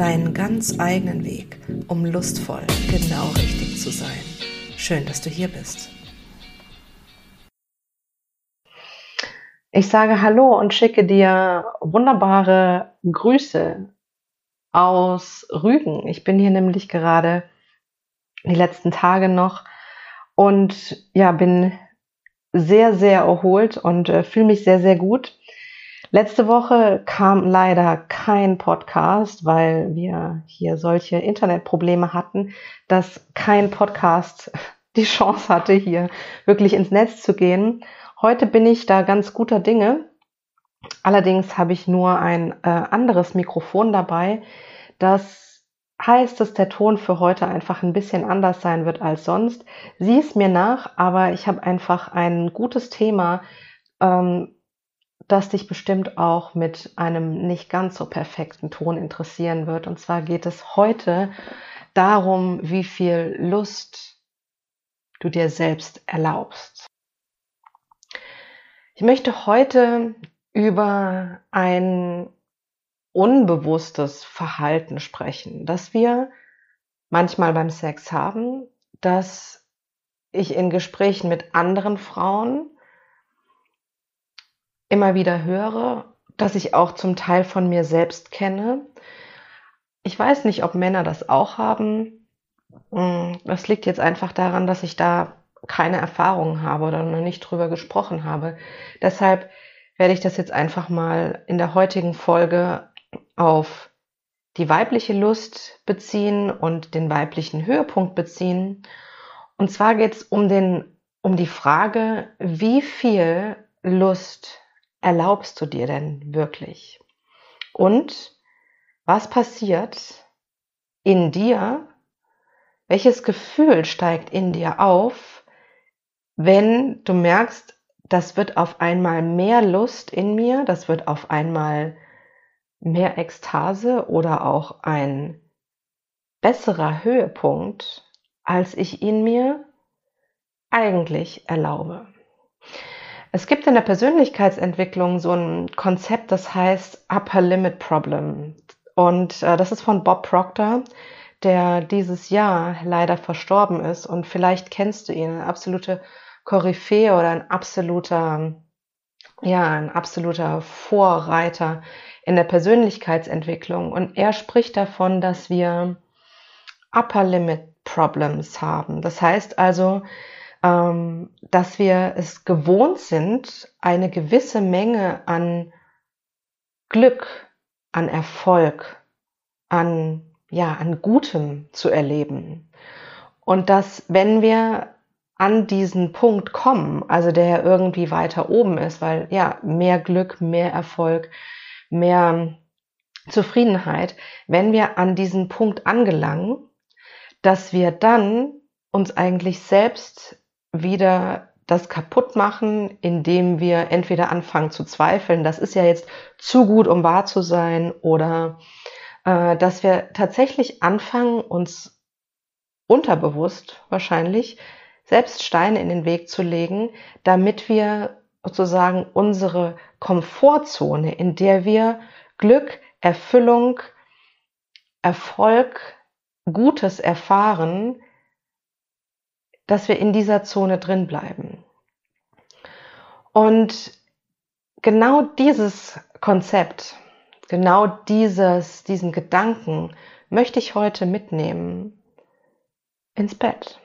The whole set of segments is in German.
deinen ganz eigenen Weg, um lustvoll genau richtig zu sein. Schön, dass du hier bist. Ich sage Hallo und schicke dir wunderbare Grüße aus Rügen. Ich bin hier nämlich gerade die letzten Tage noch und ja, bin sehr, sehr erholt und äh, fühle mich sehr, sehr gut. Letzte Woche kam leider kein Podcast, weil wir hier solche Internetprobleme hatten, dass kein Podcast die Chance hatte, hier wirklich ins Netz zu gehen. Heute bin ich da ganz guter Dinge. Allerdings habe ich nur ein äh, anderes Mikrofon dabei. Das heißt, dass der Ton für heute einfach ein bisschen anders sein wird als sonst. Sieh es mir nach, aber ich habe einfach ein gutes Thema, ähm, das dich bestimmt auch mit einem nicht ganz so perfekten Ton interessieren wird. Und zwar geht es heute darum, wie viel Lust du dir selbst erlaubst. Ich möchte heute über ein unbewusstes Verhalten sprechen, das wir manchmal beim Sex haben, dass ich in Gesprächen mit anderen Frauen immer wieder höre, dass ich auch zum Teil von mir selbst kenne. Ich weiß nicht, ob Männer das auch haben. Hm, das liegt jetzt einfach daran, dass ich da keine Erfahrungen habe oder noch nicht drüber gesprochen habe. Deshalb werde ich das jetzt einfach mal in der heutigen Folge auf die weibliche Lust beziehen und den weiblichen Höhepunkt beziehen. Und zwar geht es um den, um die Frage, wie viel Lust erlaubst du dir denn wirklich? Und was passiert in dir? Welches Gefühl steigt in dir auf, wenn du merkst, das wird auf einmal mehr Lust in mir, das wird auf einmal mehr Ekstase oder auch ein besserer Höhepunkt, als ich ihn mir eigentlich erlaube. Es gibt in der Persönlichkeitsentwicklung so ein Konzept, das heißt Upper Limit Problem. Und äh, das ist von Bob Proctor, der dieses Jahr leider verstorben ist. Und vielleicht kennst du ihn, eine absolute Koryphäe oder ein absoluter, ja, ein absoluter Vorreiter in der Persönlichkeitsentwicklung. Und er spricht davon, dass wir Upper Limit Problems haben. Das heißt also, ähm, dass wir es gewohnt sind, eine gewisse Menge an Glück, an Erfolg, an, ja, an Gutem zu erleben. Und dass, wenn wir an diesen Punkt kommen, also der irgendwie weiter oben ist, weil ja, mehr Glück, mehr Erfolg, mehr Zufriedenheit, wenn wir an diesen Punkt angelangen, dass wir dann uns eigentlich selbst wieder das kaputt machen, indem wir entweder anfangen zu zweifeln, das ist ja jetzt zu gut, um wahr zu sein, oder äh, dass wir tatsächlich anfangen, uns unterbewusst wahrscheinlich selbst Steine in den Weg zu legen, damit wir sozusagen unsere Komfortzone, in der wir Glück, Erfüllung, Erfolg, Gutes erfahren, dass wir in dieser Zone drin bleiben. Und genau dieses Konzept, genau dieses, diesen Gedanken möchte ich heute mitnehmen ins Bett.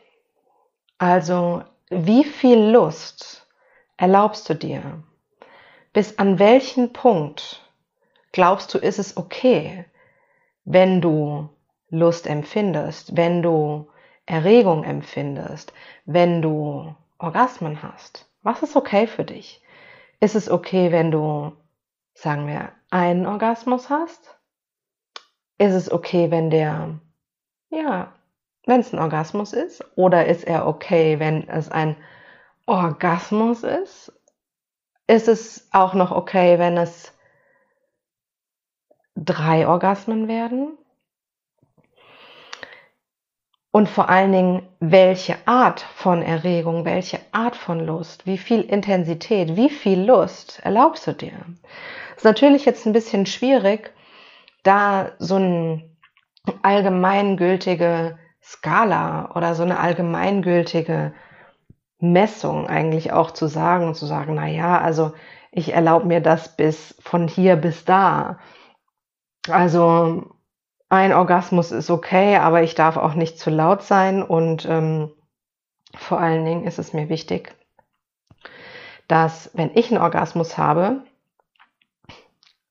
Also, wie viel Lust erlaubst du dir? Bis an welchen Punkt glaubst du, ist es okay, wenn du Lust empfindest, wenn du Erregung empfindest, wenn du Orgasmen hast? Was ist okay für dich? Ist es okay, wenn du, sagen wir, einen Orgasmus hast? Ist es okay, wenn der, ja, wenn es ein Orgasmus ist? Oder ist er okay, wenn es ein Orgasmus ist? Ist es auch noch okay, wenn es drei Orgasmen werden? Und vor allen Dingen, welche Art von Erregung, welche Art von Lust, wie viel Intensität, wie viel Lust erlaubst du dir? Ist natürlich jetzt ein bisschen schwierig, da so eine allgemeingültige Skala oder so eine allgemeingültige Messung eigentlich auch zu sagen und zu sagen, na ja, also ich erlaube mir das bis von hier bis da. Also ein Orgasmus ist okay, aber ich darf auch nicht zu laut sein und ähm, vor allen Dingen ist es mir wichtig, dass wenn ich einen Orgasmus habe,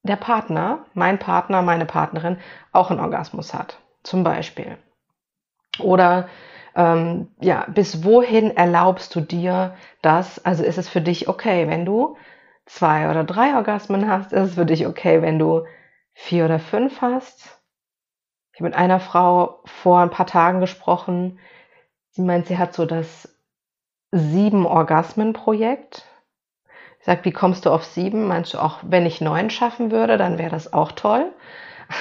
der Partner, mein Partner, meine Partnerin auch einen Orgasmus hat, zum Beispiel. Oder ähm, ja, bis wohin erlaubst du dir das? Also ist es für dich okay, wenn du zwei oder drei Orgasmen hast? Ist es für dich okay, wenn du vier oder fünf hast? Ich habe mit einer Frau vor ein paar Tagen gesprochen. Sie meint, sie hat so das sieben Orgasmen-Projekt. Ich sage, wie kommst du auf sieben? Meinst du auch, wenn ich neun schaffen würde, dann wäre das auch toll.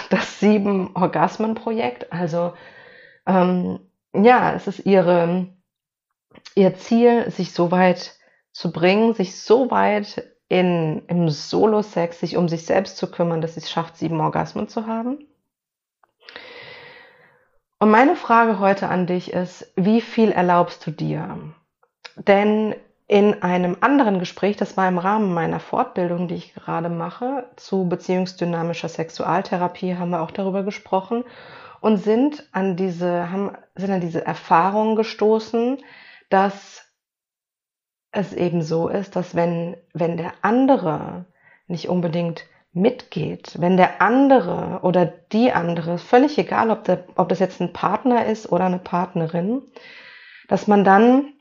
Das sieben Orgasmen-Projekt. Also ähm, ja, es ist ihre, ihr Ziel, sich so weit zu bringen, sich so weit in, im Solo-Sex, sich um sich selbst zu kümmern, dass sie es schafft, sieben Orgasmen zu haben. Und meine Frage heute an dich ist, wie viel erlaubst du dir? Denn in einem anderen Gespräch, das war im Rahmen meiner Fortbildung, die ich gerade mache, zu beziehungsdynamischer Sexualtherapie, haben wir auch darüber gesprochen und sind an diese, haben, sind an diese Erfahrung gestoßen, dass es eben so ist, dass wenn, wenn der andere nicht unbedingt mitgeht, wenn der andere oder die andere, völlig egal, ob, der, ob das jetzt ein Partner ist oder eine Partnerin, dass man dann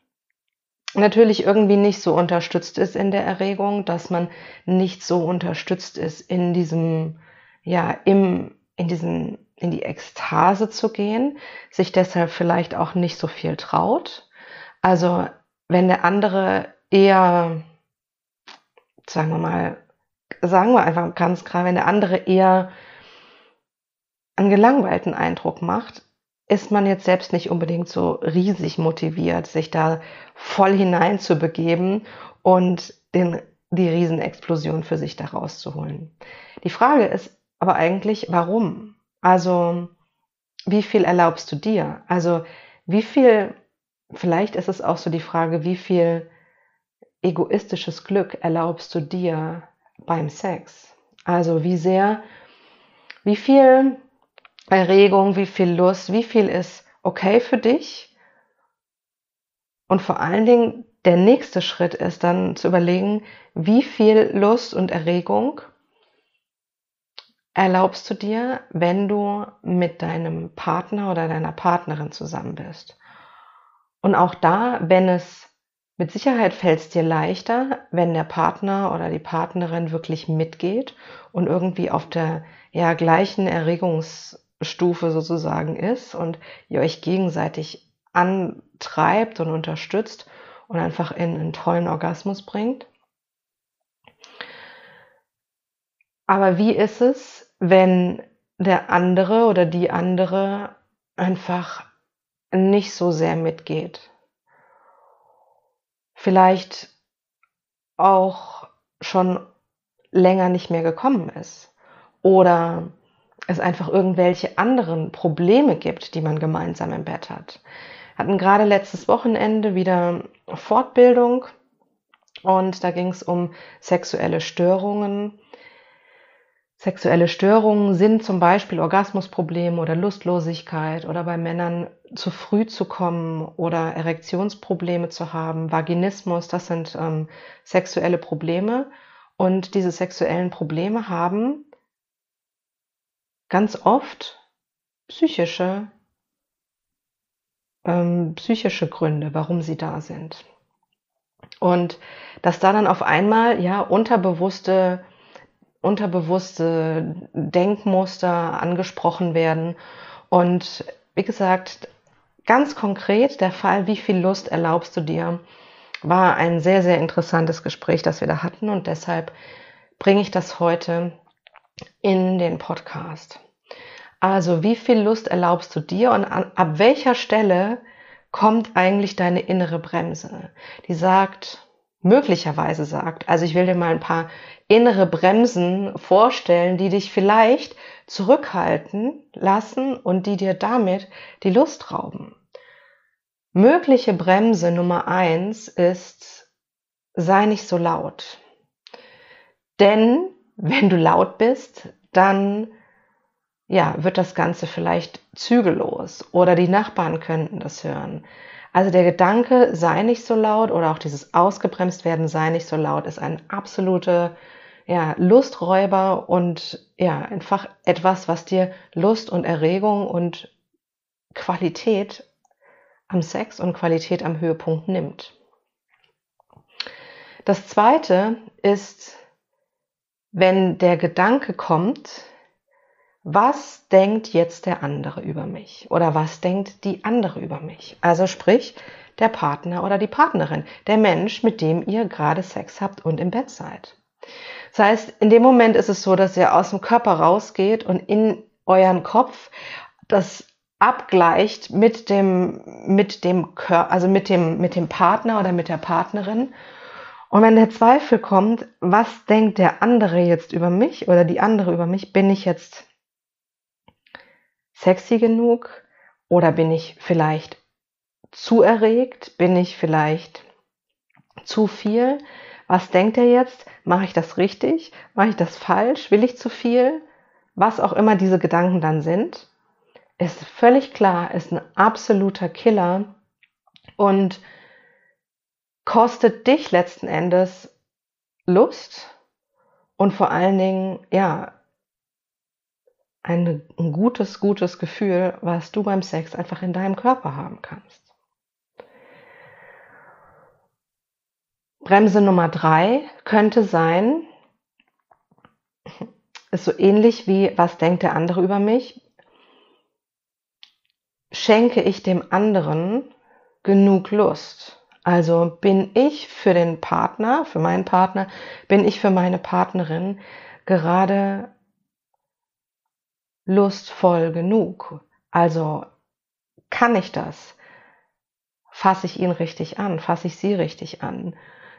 natürlich irgendwie nicht so unterstützt ist in der Erregung, dass man nicht so unterstützt ist in diesem, ja, im, in diesen, in die Ekstase zu gehen, sich deshalb vielleicht auch nicht so viel traut. Also, wenn der andere eher, sagen wir mal, sagen wir einfach ganz klar, wenn der andere eher einen gelangweilten Eindruck macht, ist man jetzt selbst nicht unbedingt so riesig motiviert, sich da voll hineinzubegeben und den, die Riesenexplosion für sich da rauszuholen. Die Frage ist aber eigentlich, warum? Also, wie viel erlaubst du dir? Also, wie viel, vielleicht ist es auch so die Frage, wie viel egoistisches Glück erlaubst du dir beim Sex? Also wie sehr, wie viel Erregung, wie viel Lust, wie viel ist okay für dich? Und vor allen Dingen der nächste Schritt ist dann zu überlegen, wie viel Lust und Erregung erlaubst du dir, wenn du mit deinem Partner oder deiner Partnerin zusammen bist. Und auch da, wenn es mit Sicherheit fällt es dir leichter, wenn der Partner oder die Partnerin wirklich mitgeht und irgendwie auf der ja, gleichen Erregungsstufe sozusagen ist und ihr euch gegenseitig antreibt und unterstützt und einfach in einen tollen Orgasmus bringt. Aber wie ist es, wenn der andere oder die andere einfach nicht so sehr mitgeht? Vielleicht auch schon länger nicht mehr gekommen ist oder es einfach irgendwelche anderen Probleme gibt, die man gemeinsam im Bett hat. Hatten gerade letztes Wochenende wieder Fortbildung und da ging es um sexuelle Störungen Sexuelle Störungen sind zum Beispiel Orgasmusprobleme oder Lustlosigkeit oder bei Männern zu früh zu kommen oder Erektionsprobleme zu haben, Vaginismus, das sind ähm, sexuelle Probleme. Und diese sexuellen Probleme haben ganz oft psychische, ähm, psychische Gründe, warum sie da sind. Und dass da dann auf einmal ja unterbewusste unterbewusste Denkmuster angesprochen werden. Und wie gesagt, ganz konkret der Fall, wie viel Lust erlaubst du dir, war ein sehr, sehr interessantes Gespräch, das wir da hatten und deshalb bringe ich das heute in den Podcast. Also, wie viel Lust erlaubst du dir und an, ab welcher Stelle kommt eigentlich deine innere Bremse? Die sagt, möglicherweise sagt, also ich will dir mal ein paar innere Bremsen vorstellen, die dich vielleicht zurückhalten lassen und die dir damit die Lust rauben. Mögliche Bremse Nummer eins ist, sei nicht so laut. Denn wenn du laut bist, dann ja, wird das Ganze vielleicht zügellos oder die Nachbarn könnten das hören. Also der Gedanke, sei nicht so laut oder auch dieses ausgebremst werden, sei nicht so laut, ist ein absolute ja, Lusträuber und ja, einfach etwas, was dir Lust und Erregung und Qualität am Sex und Qualität am Höhepunkt nimmt. Das zweite ist, wenn der Gedanke kommt, was denkt jetzt der andere über mich oder was denkt die andere über mich? Also sprich, der Partner oder die Partnerin, der Mensch, mit dem ihr gerade Sex habt und im Bett seid. Das heißt, in dem Moment ist es so, dass ihr aus dem Körper rausgeht und in euren Kopf das abgleicht mit dem, mit dem Körper, also mit dem, mit dem Partner oder mit der Partnerin. Und wenn der Zweifel kommt, was denkt der andere jetzt über mich oder die andere über mich? Bin ich jetzt sexy genug? Oder bin ich vielleicht zu erregt? Bin ich vielleicht zu viel? Was denkt er jetzt? Mache ich das richtig? Mache ich das falsch? Will ich zu viel? Was auch immer diese Gedanken dann sind, ist völlig klar, ist ein absoluter Killer und kostet dich letzten Endes Lust und vor allen Dingen, ja, ein, gutes, gutes Gefühl, was du beim Sex einfach in deinem Körper haben kannst. Bremse Nummer drei könnte sein, ist so ähnlich wie, was denkt der andere über mich? Schenke ich dem anderen genug Lust? Also bin ich für den Partner, für meinen Partner, bin ich für meine Partnerin gerade lustvoll genug? Also kann ich das? Fasse ich ihn richtig an? Fasse ich sie richtig an?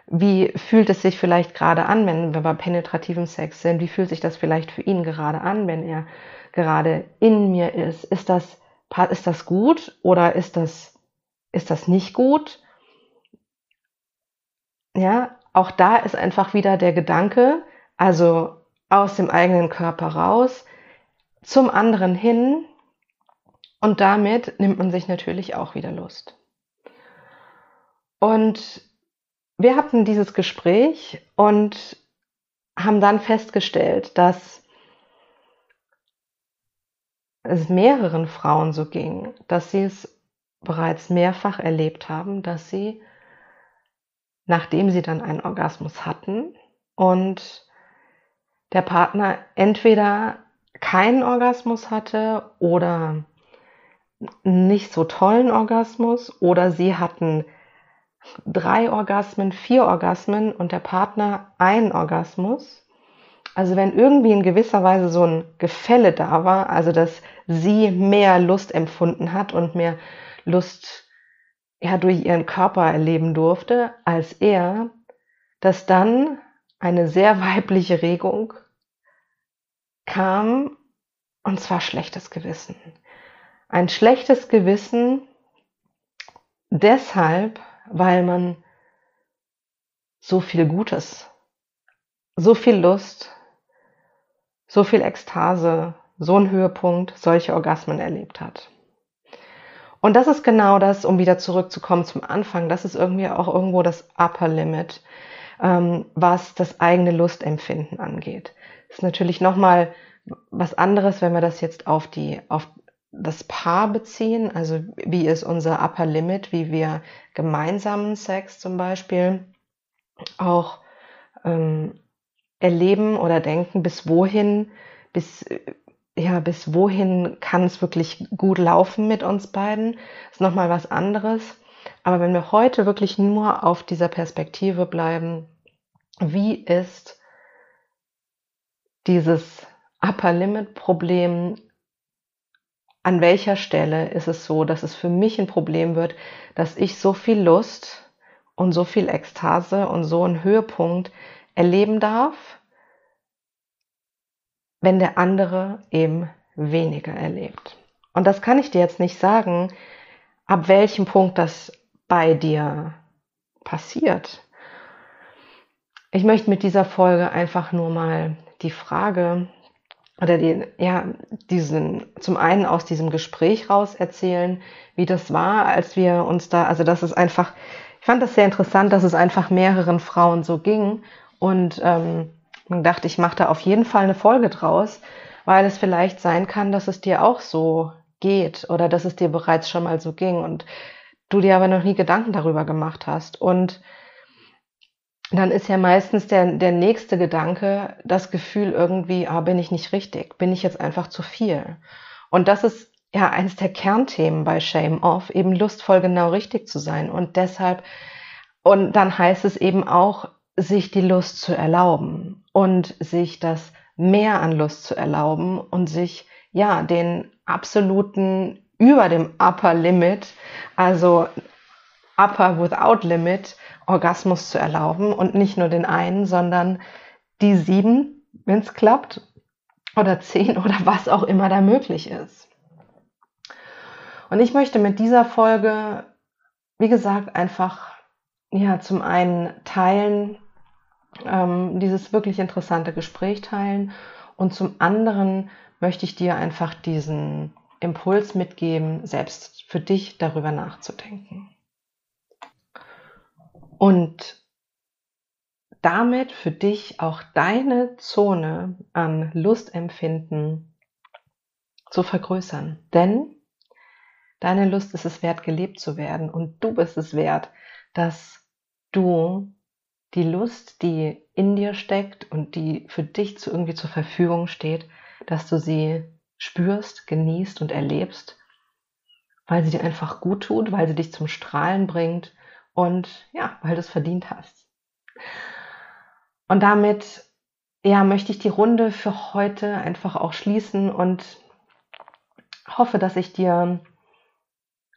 Wie fühlt es sich vielleicht gerade an, wenn wir bei penetrativem Sex sind? Wie fühlt sich das vielleicht für ihn gerade an, wenn er gerade in mir ist? Ist das, ist das gut oder ist das, ist das nicht gut? Ja, auch da ist einfach wieder der Gedanke, also aus dem eigenen Körper raus, zum anderen hin und damit nimmt man sich natürlich auch wieder Lust. Und wir hatten dieses Gespräch und haben dann festgestellt, dass es mehreren Frauen so ging, dass sie es bereits mehrfach erlebt haben, dass sie, nachdem sie dann einen Orgasmus hatten und der Partner entweder keinen Orgasmus hatte oder nicht so tollen Orgasmus oder sie hatten drei Orgasmen, vier Orgasmen und der Partner einen Orgasmus. Also wenn irgendwie in gewisser Weise so ein Gefälle da war, also dass sie mehr Lust empfunden hat und mehr Lust ja, durch ihren Körper erleben durfte als er, dass dann eine sehr weibliche Regung kam, und zwar schlechtes Gewissen. Ein schlechtes Gewissen deshalb, weil man so viel Gutes, so viel Lust, so viel Ekstase, so einen Höhepunkt, solche Orgasmen erlebt hat. Und das ist genau das, um wieder zurückzukommen zum Anfang, das ist irgendwie auch irgendwo das Upper Limit, ähm, was das eigene Lustempfinden angeht. Ist natürlich nochmal was anderes, wenn wir das jetzt auf die, auf das Paar beziehen, also wie ist unser Upper Limit, wie wir gemeinsamen Sex zum Beispiel auch ähm, erleben oder denken, bis wohin, bis ja, bis wohin kann es wirklich gut laufen mit uns beiden, ist nochmal was anderes. Aber wenn wir heute wirklich nur auf dieser Perspektive bleiben, wie ist dieses Upper Limit Problem, an welcher Stelle ist es so, dass es für mich ein Problem wird, dass ich so viel Lust und so viel Ekstase und so einen Höhepunkt erleben darf, wenn der andere eben weniger erlebt. Und das kann ich dir jetzt nicht sagen, ab welchem Punkt das bei dir passiert. Ich möchte mit dieser Folge einfach nur mal die Frage oder die, ja, diesen, zum einen aus diesem Gespräch raus erzählen, wie das war, als wir uns da, also das ist einfach, ich fand das sehr interessant, dass es einfach mehreren Frauen so ging und ähm, dachte, ich mache da auf jeden Fall eine Folge draus, weil es vielleicht sein kann, dass es dir auch so geht oder dass es dir bereits schon mal so ging und du dir aber noch nie Gedanken darüber gemacht hast. Dann ist ja meistens der, der nächste Gedanke das Gefühl irgendwie, ah, bin ich nicht richtig, bin ich jetzt einfach zu viel. Und das ist ja eines der Kernthemen bei Shame Off, eben lustvoll genau richtig zu sein. Und deshalb, und dann heißt es eben auch, sich die Lust zu erlauben und sich das mehr an Lust zu erlauben und sich ja den absoluten über dem Upper Limit, also Upper without Limit, Orgasmus zu erlauben und nicht nur den einen, sondern die sieben, wenn es klappt, oder zehn oder was auch immer da möglich ist. Und ich möchte mit dieser Folge, wie gesagt, einfach ja zum einen teilen, ähm, dieses wirklich interessante Gespräch teilen und zum anderen möchte ich dir einfach diesen Impuls mitgeben, selbst für dich darüber nachzudenken. Und damit für dich auch deine Zone an Lustempfinden zu vergrößern. Denn deine Lust ist es wert, gelebt zu werden und du bist es wert, dass du die Lust, die in dir steckt und die für dich zu irgendwie zur Verfügung steht, dass du sie spürst, genießt und erlebst, weil sie dir einfach gut tut, weil sie dich zum Strahlen bringt und ja, weil du es verdient hast. Und damit ja, möchte ich die Runde für heute einfach auch schließen und hoffe, dass ich dir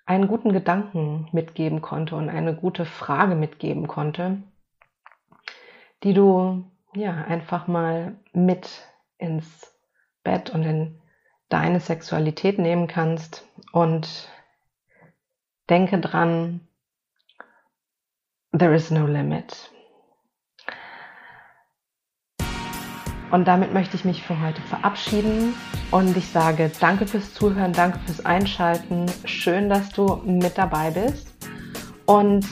einen guten Gedanken mitgeben konnte und eine gute Frage mitgeben konnte, die du ja einfach mal mit ins Bett und in deine Sexualität nehmen kannst und denke dran, there is no limit. Und damit möchte ich mich für heute verabschieden und ich sage danke fürs Zuhören, danke fürs Einschalten. Schön, dass du mit dabei bist. Und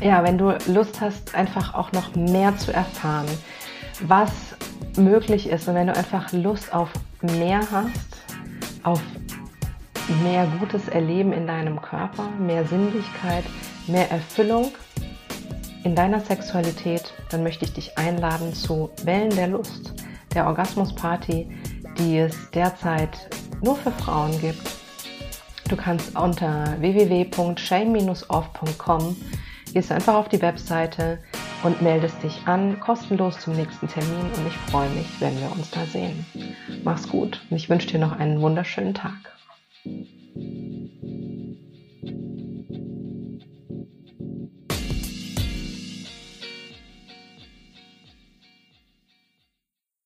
ja, wenn du Lust hast, einfach auch noch mehr zu erfahren, was möglich ist und wenn du einfach Lust auf mehr hast, auf mehr gutes Erleben in deinem Körper, mehr Sinnlichkeit, mehr Erfüllung in deiner Sexualität, dann möchte ich dich einladen zu Wellen der Lust, der Orgasmusparty, die es derzeit nur für Frauen gibt. Du kannst unter www.shame-off.com gehst einfach auf die Webseite und meldest dich an, kostenlos zum nächsten Termin und ich freue mich, wenn wir uns da sehen. Mach's gut und ich wünsche dir noch einen wunderschönen Tag.